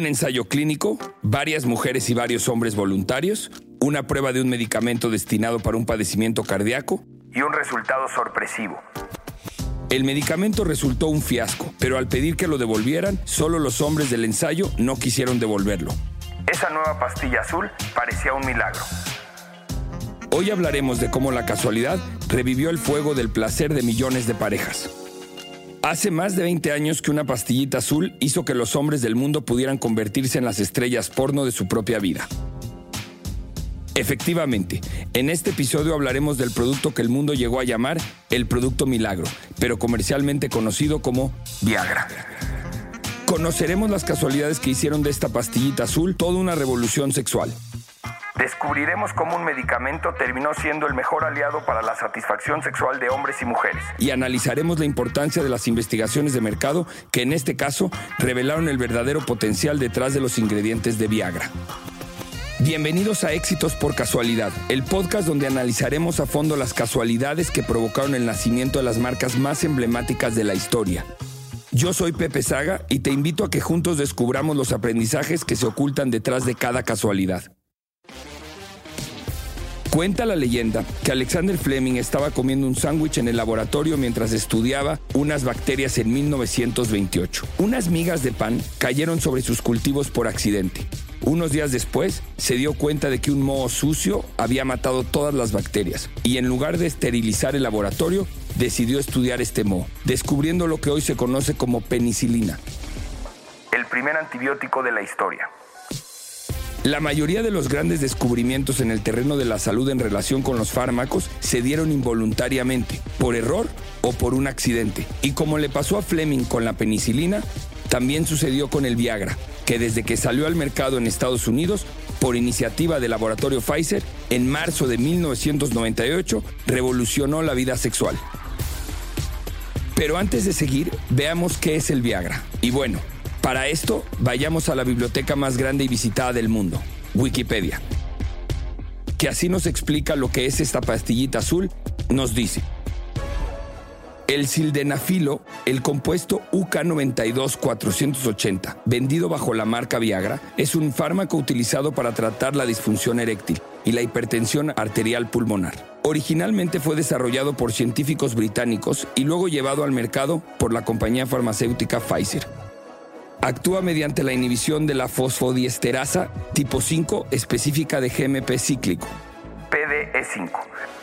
un ensayo clínico, varias mujeres y varios hombres voluntarios, una prueba de un medicamento destinado para un padecimiento cardíaco y un resultado sorpresivo. El medicamento resultó un fiasco, pero al pedir que lo devolvieran, solo los hombres del ensayo no quisieron devolverlo. Esa nueva pastilla azul parecía un milagro. Hoy hablaremos de cómo la casualidad revivió el fuego del placer de millones de parejas. Hace más de 20 años que una pastillita azul hizo que los hombres del mundo pudieran convertirse en las estrellas porno de su propia vida. Efectivamente, en este episodio hablaremos del producto que el mundo llegó a llamar el producto milagro, pero comercialmente conocido como Viagra. Conoceremos las casualidades que hicieron de esta pastillita azul toda una revolución sexual descubriremos cómo un medicamento terminó siendo el mejor aliado para la satisfacción sexual de hombres y mujeres. Y analizaremos la importancia de las investigaciones de mercado que en este caso revelaron el verdadero potencial detrás de los ingredientes de Viagra. Bienvenidos a Éxitos por Casualidad, el podcast donde analizaremos a fondo las casualidades que provocaron el nacimiento de las marcas más emblemáticas de la historia. Yo soy Pepe Saga y te invito a que juntos descubramos los aprendizajes que se ocultan detrás de cada casualidad. Cuenta la leyenda que Alexander Fleming estaba comiendo un sándwich en el laboratorio mientras estudiaba unas bacterias en 1928. Unas migas de pan cayeron sobre sus cultivos por accidente. Unos días después se dio cuenta de que un moho sucio había matado todas las bacterias y en lugar de esterilizar el laboratorio decidió estudiar este moho, descubriendo lo que hoy se conoce como penicilina. El primer antibiótico de la historia. La mayoría de los grandes descubrimientos en el terreno de la salud en relación con los fármacos se dieron involuntariamente, por error o por un accidente. Y como le pasó a Fleming con la penicilina, también sucedió con el Viagra, que desde que salió al mercado en Estados Unidos, por iniciativa del laboratorio Pfizer, en marzo de 1998, revolucionó la vida sexual. Pero antes de seguir, veamos qué es el Viagra. Y bueno, para esto, vayamos a la biblioteca más grande y visitada del mundo, Wikipedia, que así nos explica lo que es esta pastillita azul, nos dice. El sildenafilo, el compuesto UK92480, vendido bajo la marca Viagra, es un fármaco utilizado para tratar la disfunción eréctil y la hipertensión arterial pulmonar. Originalmente fue desarrollado por científicos británicos y luego llevado al mercado por la compañía farmacéutica Pfizer. Actúa mediante la inhibición de la fosfodiesterasa tipo 5 específica de GMP cíclico. PDE5.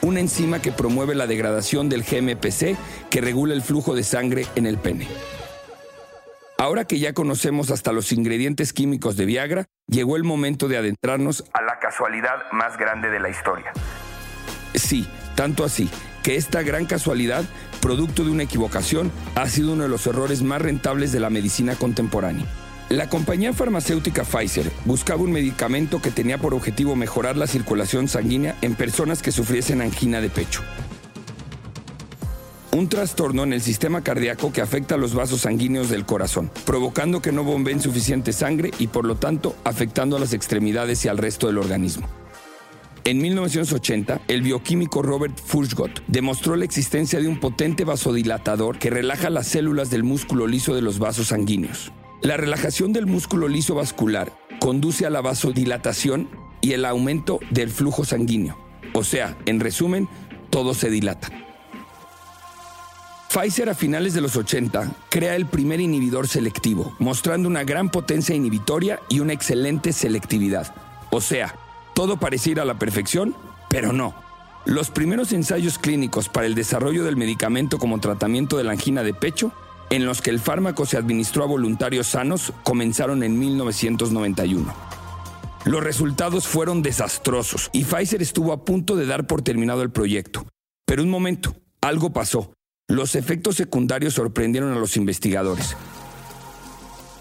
Una enzima que promueve la degradación del GMPC que regula el flujo de sangre en el pene. Ahora que ya conocemos hasta los ingredientes químicos de Viagra, llegó el momento de adentrarnos a la casualidad más grande de la historia. Sí, tanto así, que esta gran casualidad producto de una equivocación, ha sido uno de los errores más rentables de la medicina contemporánea. La compañía farmacéutica Pfizer buscaba un medicamento que tenía por objetivo mejorar la circulación sanguínea en personas que sufriesen angina de pecho. Un trastorno en el sistema cardíaco que afecta a los vasos sanguíneos del corazón, provocando que no bombeen suficiente sangre y por lo tanto afectando a las extremidades y al resto del organismo. En 1980, el bioquímico Robert Furchgott demostró la existencia de un potente vasodilatador que relaja las células del músculo liso de los vasos sanguíneos. La relajación del músculo liso vascular conduce a la vasodilatación y el aumento del flujo sanguíneo. O sea, en resumen, todo se dilata. Pfizer a finales de los 80 crea el primer inhibidor selectivo, mostrando una gran potencia inhibitoria y una excelente selectividad. O sea, todo parecía ir a la perfección, pero no. Los primeros ensayos clínicos para el desarrollo del medicamento como tratamiento de la angina de pecho, en los que el fármaco se administró a voluntarios sanos, comenzaron en 1991. Los resultados fueron desastrosos y Pfizer estuvo a punto de dar por terminado el proyecto. Pero un momento, algo pasó. Los efectos secundarios sorprendieron a los investigadores.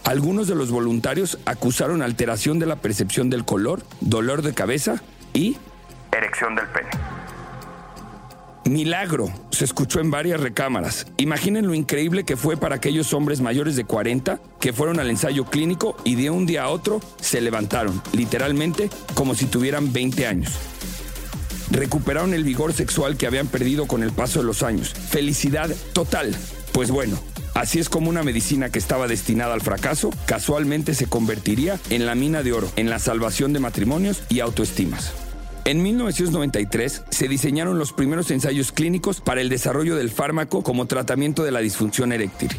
Algunos de los voluntarios acusaron alteración de la percepción del color, dolor de cabeza y erección del pene. Milagro, se escuchó en varias recámaras. Imaginen lo increíble que fue para aquellos hombres mayores de 40 que fueron al ensayo clínico y de un día a otro se levantaron, literalmente como si tuvieran 20 años. Recuperaron el vigor sexual que habían perdido con el paso de los años. Felicidad total. Pues bueno, Así es como una medicina que estaba destinada al fracaso casualmente se convertiría en la mina de oro, en la salvación de matrimonios y autoestimas. En 1993 se diseñaron los primeros ensayos clínicos para el desarrollo del fármaco como tratamiento de la disfunción eréctil.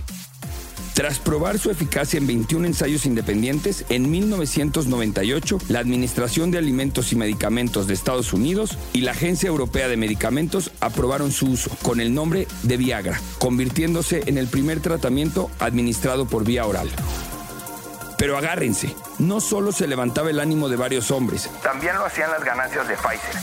Tras probar su eficacia en 21 ensayos independientes, en 1998 la Administración de Alimentos y Medicamentos de Estados Unidos y la Agencia Europea de Medicamentos aprobaron su uso con el nombre de Viagra, convirtiéndose en el primer tratamiento administrado por vía oral. Pero agárrense, no solo se levantaba el ánimo de varios hombres, También lo hacían las ganancias de Pfizer.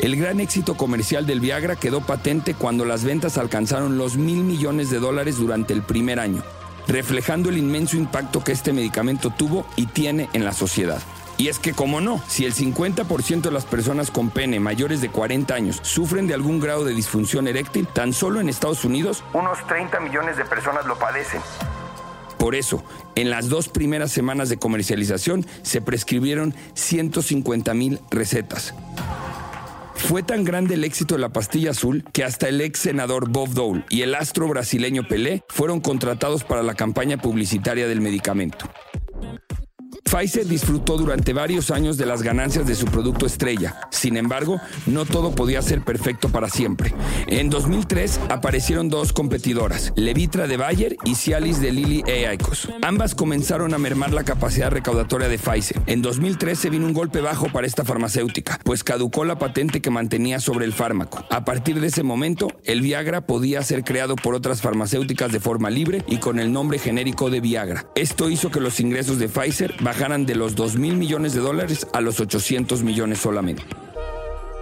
el gran éxito comercial del Viagra quedó patente cuando las ventas alcanzaron los mil millones de dólares durante el primer año, reflejando el inmenso impacto que este medicamento tuvo y tiene en la sociedad. Y es que, como no, si el 50% de las personas con pene mayores de 40 años sufren de algún grado de disfunción eréctil, tan solo en Estados Unidos Unos 30 millones de personas lo padecen. Por eso, en las dos primeras semanas de comercialización se prescribieron 150 mil recetas. Fue tan grande el éxito de la pastilla azul que hasta el ex senador Bob Dole y el astro brasileño Pelé fueron contratados para la campaña publicitaria del medicamento. Pfizer disfrutó durante varios años de las ganancias de su producto estrella. Sin embargo, no todo podía ser perfecto para siempre. En 2003 aparecieron dos competidoras, Levitra de Bayer y Cialis de Lilly e. Ambas comenzaron a mermar la capacidad recaudatoria de Pfizer. En 2013 vino un golpe bajo para esta farmacéutica, pues caducó la patente que mantenía sobre el fármaco. A partir de ese momento, el Viagra podía ser creado por otras farmacéuticas de forma libre y con el nombre genérico de Viagra. Esto hizo que los ingresos de Pfizer bajaran de los 2 mil millones de dólares a los 800 millones solamente.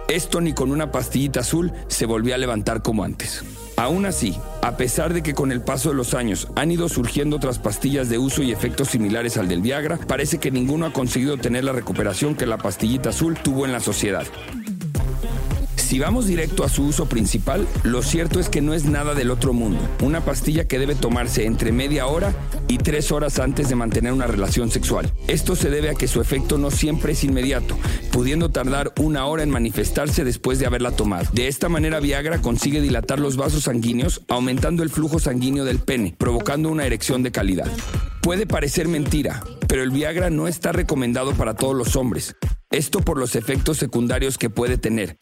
Esto ni con una pastillita azul se volvió a levantar como antes. Aún así, a pesar de que con el paso de los años han ido surgiendo otras pastillas de uso y efectos similares al del Viagra, parece que ninguno ha conseguido tener la recuperación que la pastillita azul tuvo en la sociedad. Si vamos directo a su uso principal, lo cierto es que no es nada del otro mundo. Una pastilla que debe tomarse entre media hora y tres horas antes de mantener una relación sexual. Esto se debe a que su efecto no siempre es inmediato, pudiendo tardar una hora en manifestarse después de haberla tomado. De esta manera Viagra consigue dilatar los vasos sanguíneos, aumentando el flujo sanguíneo del pene, provocando una erección de calidad. Puede parecer mentira, pero el Viagra no está recomendado para todos los hombres. Esto por los efectos secundarios que puede tener,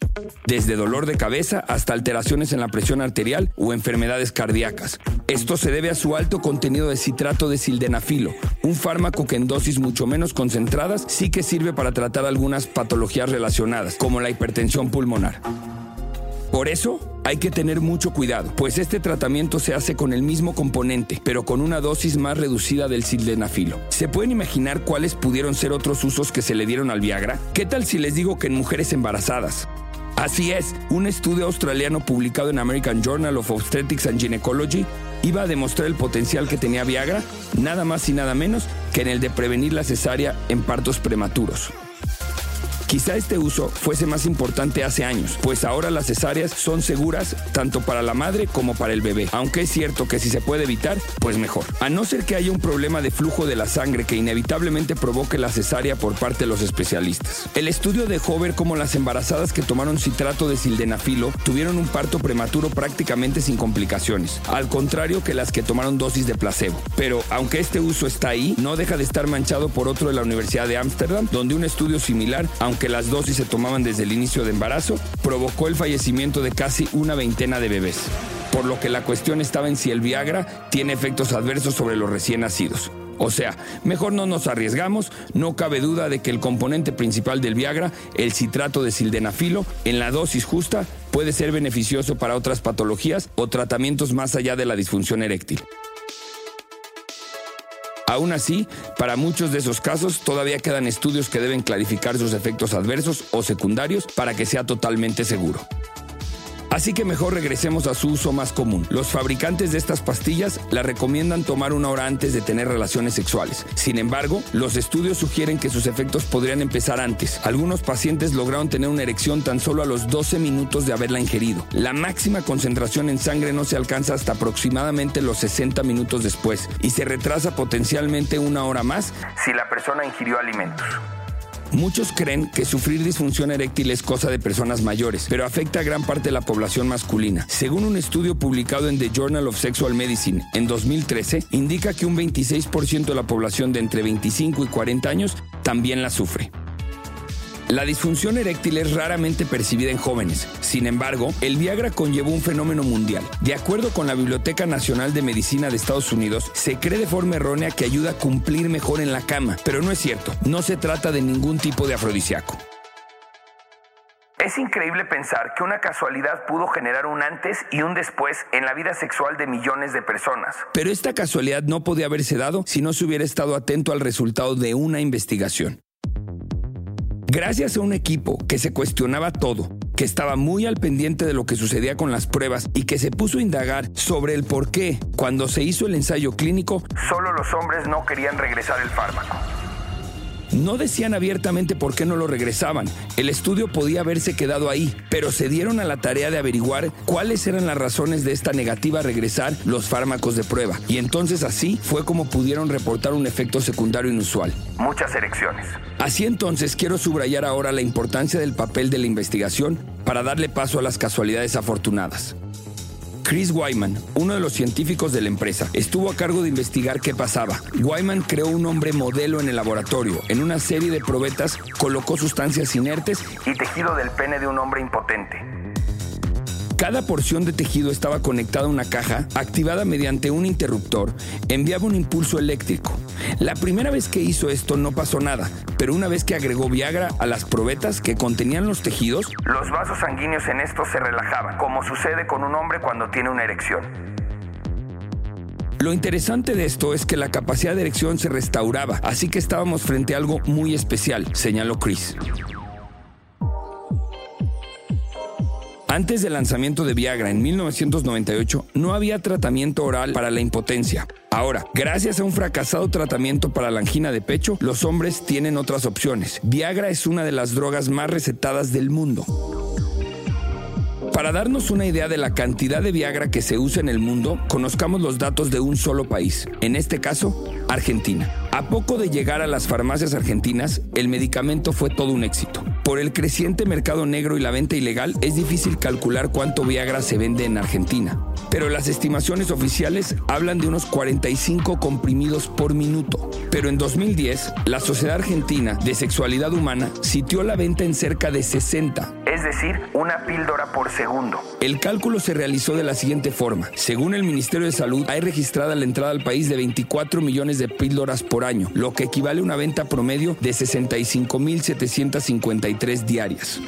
desde dolor de cabeza hasta alteraciones en la presión arterial o enfermedades cardíacas. Esto se debe a su alto contenido de citrato de sildenafilo, un fármaco que en dosis mucho menos concentradas sí que sirve para tratar algunas patologías relacionadas, como la hipertensión pulmonar. Por eso, hay que tener mucho cuidado, pues este tratamiento se hace con el mismo componente, pero con una dosis más reducida del sildenafilo. ¿Se pueden imaginar cuáles pudieron ser otros usos que se le dieron al Viagra? ¿Qué tal si les digo que en mujeres embarazadas? Así es, un estudio australiano publicado en American Journal of Obstetrics and Gynecology iba a demostrar el potencial que tenía Viagra, nada más y nada menos que en el de prevenir la cesárea en partos prematuros. Quizá este uso fuese más importante hace años, pues ahora las cesáreas son seguras tanto para la madre como para el bebé, aunque es cierto que si se puede evitar, pues mejor. A no ser que haya un problema de flujo de la sangre que inevitablemente provoque la cesárea por parte de los especialistas. El estudio dejó ver cómo las embarazadas que tomaron citrato de sildenafilo tuvieron un parto prematuro prácticamente sin complicaciones, al contrario que las que tomaron dosis de placebo. Pero aunque este uso está ahí, no deja de estar manchado por otro de la Universidad de Ámsterdam, donde un estudio similar, aunque las dosis se tomaban desde el inicio de embarazo, provocó el fallecimiento de casi una veintena de bebés. Por lo que la cuestión estaba en si el Viagra tiene efectos adversos sobre los recién nacidos. O sea, mejor no nos arriesgamos, no cabe duda de que el componente principal del Viagra, el citrato de sildenafilo, en la dosis justa, puede ser beneficioso para otras patologías o tratamientos más allá de la disfunción eréctil. Aún así, para muchos de esos casos todavía quedan estudios que deben clarificar sus efectos adversos o secundarios para que sea totalmente seguro. Así que mejor regresemos a su uso más común. Los fabricantes de estas pastillas la recomiendan tomar una hora antes de tener relaciones sexuales. Sin embargo, los estudios sugieren que sus efectos podrían empezar antes. Algunos pacientes lograron tener una erección tan solo a los 12 minutos de haberla ingerido. La máxima concentración en sangre no se alcanza hasta aproximadamente los 60 minutos después y se retrasa potencialmente una hora más si la persona ingirió alimentos. Muchos creen que sufrir disfunción eréctil es cosa de personas mayores, pero afecta a gran parte de la población masculina. Según un estudio publicado en The Journal of Sexual Medicine en 2013, indica que un 26% de la población de entre 25 y 40 años también la sufre. La disfunción eréctil es raramente percibida en jóvenes. Sin embargo, el Viagra conllevó un fenómeno mundial. De acuerdo con la Biblioteca Nacional de Medicina de Estados Unidos, se cree de forma errónea que ayuda a cumplir mejor en la cama, pero no es cierto. No se trata de ningún tipo de afrodisíaco. Es increíble pensar que una casualidad pudo generar un antes y un después en la vida sexual de millones de personas. Pero esta casualidad no podía haberse dado si no se hubiera estado atento al resultado de una investigación. Gracias a un equipo que se cuestionaba todo, que estaba muy al pendiente de lo que sucedía con las pruebas y que se puso a indagar sobre el por qué, cuando se hizo el ensayo clínico, solo los hombres no querían regresar el fármaco. No decían abiertamente por qué no lo regresaban. El estudio podía haberse quedado ahí, pero se dieron a la tarea de averiguar cuáles eran las razones de esta negativa a regresar los fármacos de prueba. Y entonces así fue como pudieron reportar un efecto secundario inusual. Muchas erecciones. Así entonces quiero subrayar ahora la importancia del papel de la investigación para darle paso a las casualidades afortunadas. Chris Wyman, uno de los científicos de la empresa, estuvo a cargo de investigar qué pasaba. Wyman creó un hombre modelo en el laboratorio. En una serie de probetas colocó sustancias inertes y tejido del pene de un hombre impotente. Cada porción de tejido estaba conectada a una caja activada mediante un interruptor, enviaba un impulso eléctrico. La primera vez que hizo esto no pasó nada, pero una vez que agregó Viagra a las probetas que contenían los tejidos, los vasos sanguíneos en estos se relajaban, como sucede con un hombre cuando tiene una erección. Lo interesante de esto es que la capacidad de erección se restauraba, así que estábamos frente a algo muy especial, señaló Chris. Antes del lanzamiento de Viagra en 1998, no había tratamiento oral para la impotencia. Ahora, gracias a un fracasado tratamiento para la angina de pecho, los hombres tienen otras opciones. Viagra es una de las drogas más recetadas del mundo. Para darnos una idea de la cantidad de Viagra que se usa en el mundo, conozcamos los datos de un solo país, en este caso, Argentina. A poco de llegar a las farmacias argentinas, el medicamento fue todo un éxito. Por el creciente mercado negro y la venta ilegal, es difícil calcular cuánto Viagra se vende en Argentina. Pero las estimaciones oficiales hablan de unos 45 comprimidos por minuto. Pero en 2010, la Sociedad Argentina de Sexualidad Humana sitió la venta en cerca de 60. Es decir, una píldora por segundo. El cálculo se realizó de la siguiente forma. Según el Ministerio de Salud, hay registrada la entrada al país de 24 millones de píldoras por año, lo que equivale a una venta promedio de 65.753 diarias.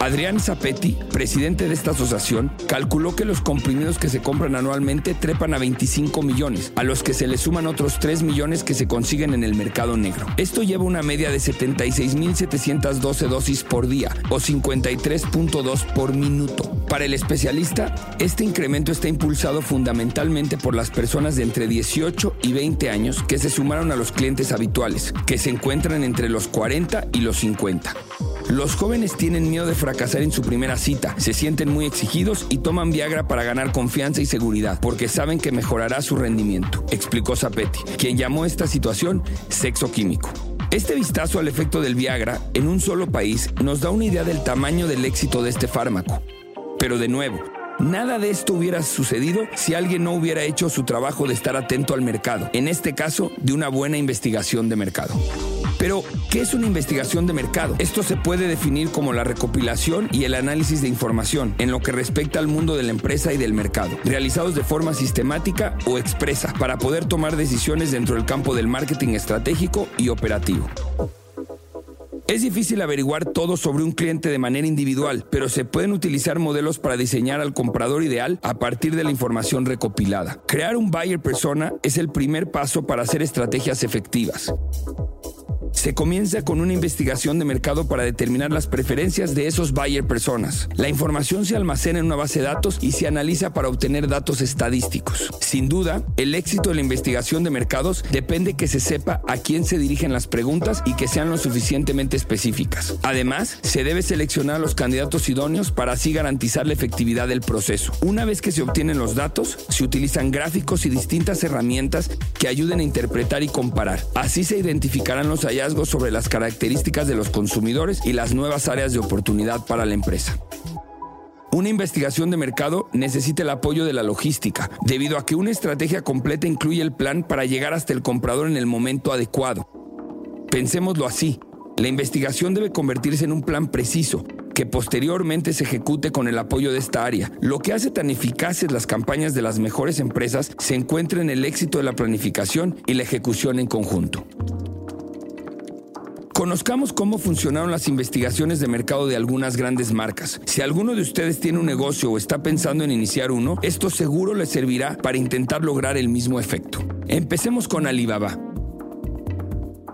Adrián Zapetti, presidente de esta asociación, calculó que los comprimidos que se compran anualmente trepan a 25 millones, a los que se le suman otros 3 millones que se consiguen en el mercado negro. Esto lleva una media de 76.712 dosis por día o 53.2 por minuto. Para el especialista, este incremento está impulsado fundamentalmente por las personas de entre 18 y 20 años que se sumaron a los clientes habituales, que se encuentran entre los 40 y los 50. Los jóvenes tienen miedo de fracasar en su primera cita, se sienten muy exigidos y toman Viagra para ganar confianza y seguridad, porque saben que mejorará su rendimiento, explicó Zapetti, quien llamó esta situación sexo químico. Este vistazo al efecto del Viagra en un solo país nos da una idea del tamaño del éxito de este fármaco. Pero de nuevo, Nada de esto hubiera sucedido si alguien no hubiera hecho su trabajo de estar atento al mercado, en este caso de una buena investigación de mercado. Pero, ¿qué es una investigación de mercado? Esto se puede definir como la recopilación y el análisis de información en lo que respecta al mundo de la empresa y del mercado, realizados de forma sistemática o expresa para poder tomar decisiones dentro del campo del marketing estratégico y operativo. Es difícil averiguar todo sobre un cliente de manera individual, pero se pueden utilizar modelos para diseñar al comprador ideal a partir de la información recopilada. Crear un buyer persona es el primer paso para hacer estrategias efectivas. Se comienza con una investigación de mercado para determinar las preferencias de esos buyer personas. La información se almacena en una base de datos y se analiza para obtener datos estadísticos. Sin duda, el éxito de la investigación de mercados depende que se sepa a quién se dirigen las preguntas y que sean lo suficientemente específicas. Además, se debe seleccionar a los candidatos idóneos para así garantizar la efectividad del proceso. Una vez que se obtienen los datos, se utilizan gráficos y distintas herramientas que ayuden a interpretar y comparar. Así se identificarán los hallazgos sobre las características de los consumidores y las nuevas áreas de oportunidad para la empresa. Una investigación de mercado necesita el apoyo de la logística, debido a que una estrategia completa incluye el plan para llegar hasta el comprador en el momento adecuado. Pensémoslo así, la investigación debe convertirse en un plan preciso, que posteriormente se ejecute con el apoyo de esta área. Lo que hace tan eficaces las campañas de las mejores empresas se encuentra en el éxito de la planificación y la ejecución en conjunto. Conozcamos cómo funcionaron las investigaciones de mercado de algunas grandes marcas. Si alguno de ustedes tiene un negocio o está pensando en iniciar uno, esto seguro le servirá para intentar lograr el mismo efecto. Empecemos con Alibaba.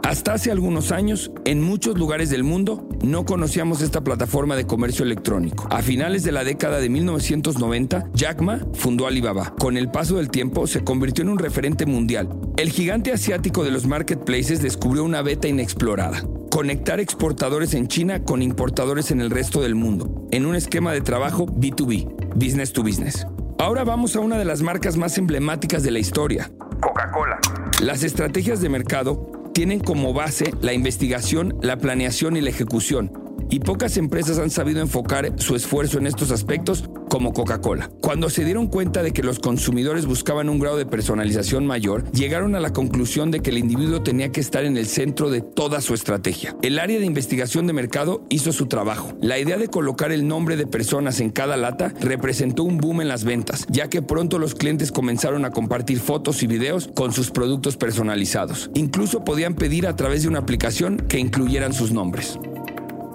Hasta hace algunos años, en muchos lugares del mundo, no conocíamos esta plataforma de comercio electrónico. A finales de la década de 1990, Jack Ma fundó Alibaba. Con el paso del tiempo, se convirtió en un referente mundial. El gigante asiático de los marketplaces descubrió una beta inexplorada. Conectar exportadores en China con importadores en el resto del mundo, en un esquema de trabajo B2B, business to business. Ahora vamos a una de las marcas más emblemáticas de la historia, Coca-Cola. Las estrategias de mercado tienen como base la investigación, la planeación y la ejecución, y pocas empresas han sabido enfocar su esfuerzo en estos aspectos como Coca-Cola. Cuando se dieron cuenta de que los consumidores buscaban un grado de personalización mayor, llegaron a la conclusión de que el individuo tenía que estar en el centro de toda su estrategia. El área de investigación de mercado hizo su trabajo. La idea de colocar el nombre de personas en cada lata representó un boom en las ventas, ya que pronto los clientes comenzaron a compartir fotos y videos con sus productos personalizados. Incluso podían pedir a través de una aplicación que incluyeran sus nombres.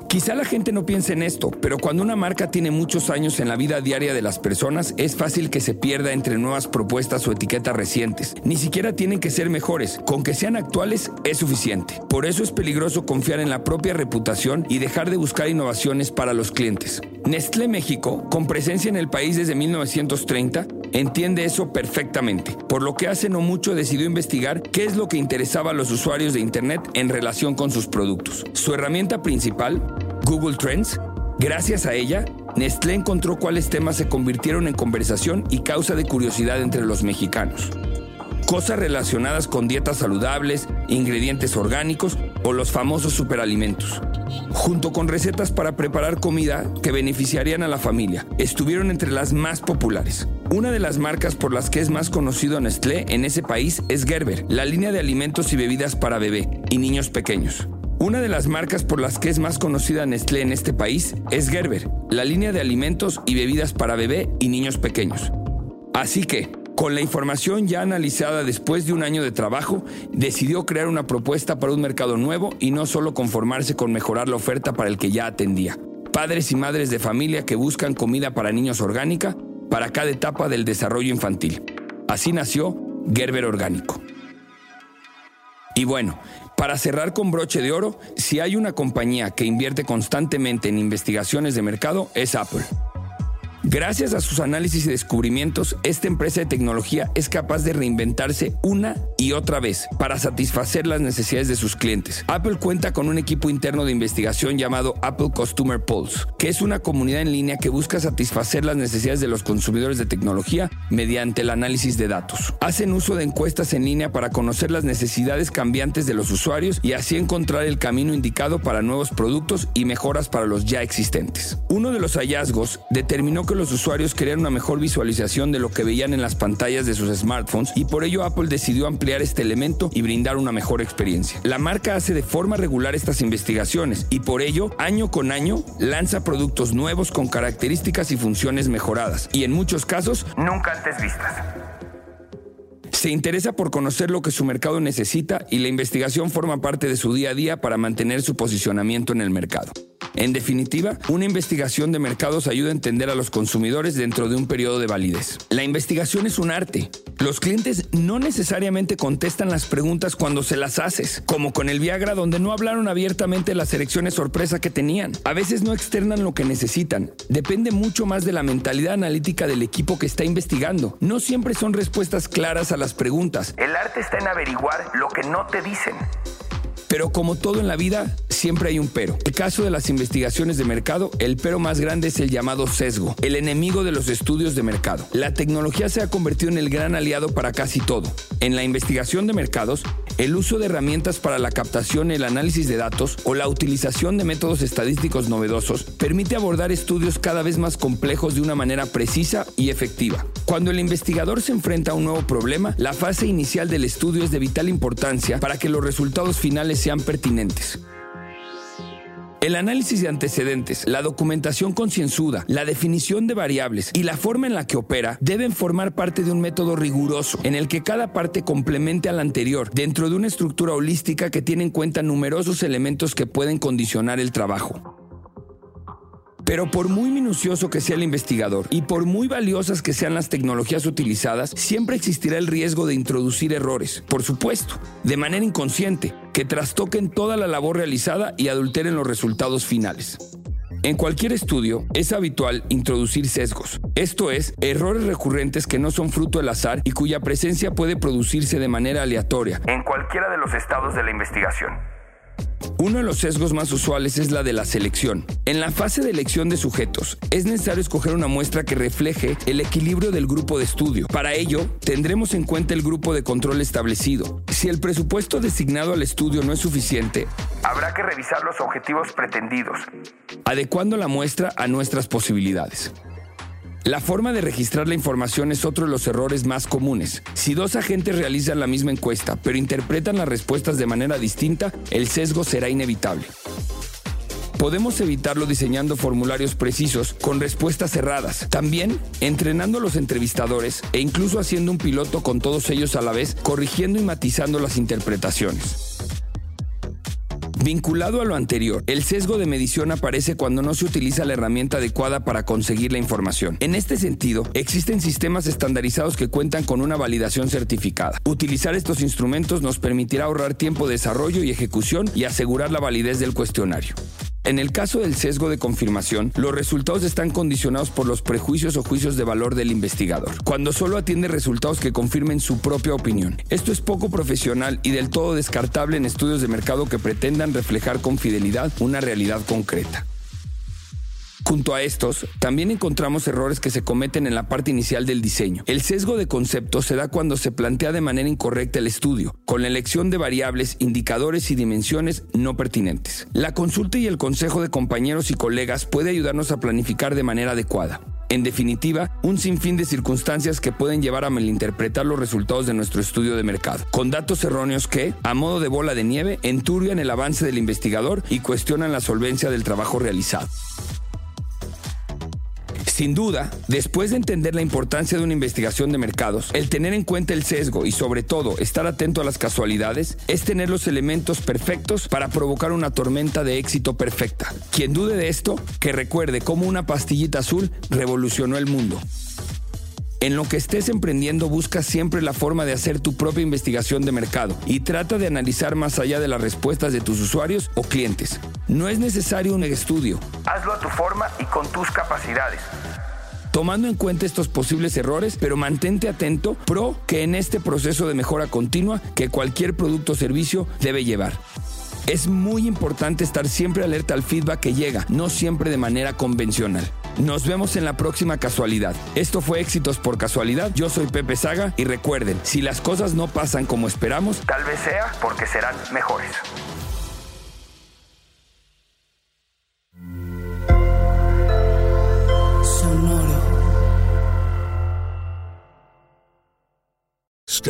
Quizá la gente no piense en esto, pero cuando una marca tiene muchos años en la vida diaria de las personas, es fácil que se pierda entre nuevas propuestas o etiquetas recientes. Ni siquiera tienen que ser mejores, con que sean actuales es suficiente. Por eso es peligroso confiar en la propia reputación y dejar de buscar innovaciones para los clientes. Nestlé México, con presencia en el país desde 1930, entiende eso perfectamente, por lo que hace no mucho decidió investigar qué es lo que interesaba a los usuarios de Internet en relación con sus productos. Su herramienta principal, Google Trends, gracias a ella, Nestlé encontró cuáles temas se convirtieron en conversación y causa de curiosidad entre los mexicanos. Cosas relacionadas con dietas saludables, ingredientes orgánicos o los famosos superalimentos. Junto con recetas para preparar comida que beneficiarían a la familia, estuvieron entre las más populares. Una de las marcas por las que es más conocido Nestlé en ese país es Gerber, la línea de alimentos y bebidas para bebé y niños pequeños. Una de las marcas por las que es más conocida Nestlé en este país es Gerber, la línea de alimentos y bebidas para bebé y niños pequeños. Así que, con la información ya analizada después de un año de trabajo, decidió crear una propuesta para un mercado nuevo y no solo conformarse con mejorar la oferta para el que ya atendía. Padres y madres de familia que buscan comida para niños orgánica para cada etapa del desarrollo infantil. Así nació Gerber Orgánico. Y bueno, para cerrar con broche de oro, si hay una compañía que invierte constantemente en investigaciones de mercado, es Apple. Gracias a sus análisis y descubrimientos, esta empresa de tecnología es capaz de reinventarse una y otra vez para satisfacer las necesidades de sus clientes. Apple cuenta con un equipo interno de investigación llamado Apple Customer Pulse, que es una comunidad en línea que busca satisfacer las necesidades de los consumidores de tecnología mediante el análisis de datos. Hacen uso de encuestas en línea para conocer las necesidades cambiantes de los usuarios y así encontrar el camino indicado para nuevos productos y mejoras para los ya existentes. Uno de los hallazgos determinó que los usuarios querían una mejor visualización de lo que veían en las pantallas de sus smartphones y por ello Apple decidió ampliar este elemento y brindar una mejor experiencia. La marca hace de forma regular estas investigaciones y por ello, año con año, lanza productos nuevos con características y funciones mejoradas y en muchos casos nunca antes vistas. Se interesa por conocer lo que su mercado necesita y la investigación forma parte de su día a día para mantener su posicionamiento en el mercado. En definitiva, una investigación de mercados ayuda a entender a los consumidores dentro de un periodo de validez. La investigación es un arte. Los clientes no necesariamente contestan las preguntas cuando se las haces, como con el Viagra donde no hablaron abiertamente las elecciones sorpresa que tenían. A veces no externan lo que necesitan. Depende mucho más de la mentalidad analítica del equipo que está investigando. No siempre son respuestas claras a las preguntas. El arte está en averiguar lo que no te dicen. Pero como todo en la vida, siempre hay un pero. En el caso de las investigaciones de mercado, el pero más grande es el llamado sesgo, el enemigo de los estudios de mercado. La tecnología se ha convertido en el gran aliado para casi todo. En la investigación de mercados, el uso de herramientas para la captación y el análisis de datos o la utilización de métodos estadísticos novedosos permite abordar estudios cada vez más complejos de una manera precisa y efectiva. Cuando el investigador se enfrenta a un nuevo problema, la fase inicial del estudio es de vital importancia para que los resultados finales sean pertinentes. El análisis de antecedentes, la documentación concienzuda, la definición de variables y la forma en la que opera deben formar parte de un método riguroso en el que cada parte complemente a la anterior dentro de una estructura holística que tiene en cuenta numerosos elementos que pueden condicionar el trabajo. Pero por muy minucioso que sea el investigador y por muy valiosas que sean las tecnologías utilizadas, siempre existirá el riesgo de introducir errores, por supuesto, de manera inconsciente, que trastoquen toda la labor realizada y adulteren los resultados finales. En cualquier estudio es habitual introducir sesgos, esto es, errores recurrentes que no son fruto del azar y cuya presencia puede producirse de manera aleatoria en cualquiera de los estados de la investigación. Uno de los sesgos más usuales es la de la selección. En la fase de elección de sujetos, es necesario escoger una muestra que refleje el equilibrio del grupo de estudio. Para ello, tendremos en cuenta el grupo de control establecido. Si el presupuesto designado al estudio no es suficiente, habrá que revisar los objetivos pretendidos, adecuando la muestra a nuestras posibilidades. La forma de registrar la información es otro de los errores más comunes. Si dos agentes realizan la misma encuesta, pero interpretan las respuestas de manera distinta, el sesgo será inevitable. Podemos evitarlo diseñando formularios precisos con respuestas cerradas, también entrenando a los entrevistadores e incluso haciendo un piloto con todos ellos a la vez, corrigiendo y matizando las interpretaciones. Vinculado a lo anterior, el sesgo de medición aparece cuando no se utiliza la herramienta adecuada para conseguir la información. En este sentido, existen sistemas estandarizados que cuentan con una validación certificada. Utilizar estos instrumentos nos permitirá ahorrar tiempo de desarrollo y ejecución y asegurar la validez del cuestionario. En el caso del sesgo de confirmación, los resultados están condicionados por los prejuicios o juicios de valor del investigador, cuando solo atiende resultados que confirmen su propia opinión. Esto es poco profesional y del todo descartable en estudios de mercado que pretendan reflejar con fidelidad una realidad concreta. Junto a estos, también encontramos errores que se cometen en la parte inicial del diseño. El sesgo de concepto se da cuando se plantea de manera incorrecta el estudio, con la elección de variables, indicadores y dimensiones no pertinentes. La consulta y el consejo de compañeros y colegas puede ayudarnos a planificar de manera adecuada. En definitiva, un sinfín de circunstancias que pueden llevar a malinterpretar los resultados de nuestro estudio de mercado, con datos erróneos que, a modo de bola de nieve, enturbian el avance del investigador y cuestionan la solvencia del trabajo realizado. Sin duda, después de entender la importancia de una investigación de mercados, el tener en cuenta el sesgo y sobre todo estar atento a las casualidades es tener los elementos perfectos para provocar una tormenta de éxito perfecta. Quien dude de esto, que recuerde cómo una pastillita azul revolucionó el mundo. En lo que estés emprendiendo busca siempre la forma de hacer tu propia investigación de mercado y trata de analizar más allá de las respuestas de tus usuarios o clientes. No es necesario un estudio. Hazlo a tu forma y con tus capacidades tomando en cuenta estos posibles errores, pero mantente atento, pro, que en este proceso de mejora continua que cualquier producto o servicio debe llevar. Es muy importante estar siempre alerta al feedback que llega, no siempre de manera convencional. Nos vemos en la próxima casualidad. Esto fue Éxitos por Casualidad. Yo soy Pepe Saga y recuerden, si las cosas no pasan como esperamos, tal vez sea porque serán mejores.